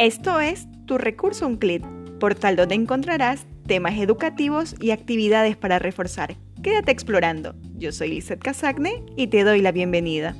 Esto es Tu Recurso Unclid, portal donde encontrarás temas educativos y actividades para reforzar. Quédate explorando. Yo soy Lizeth Casagne y te doy la bienvenida.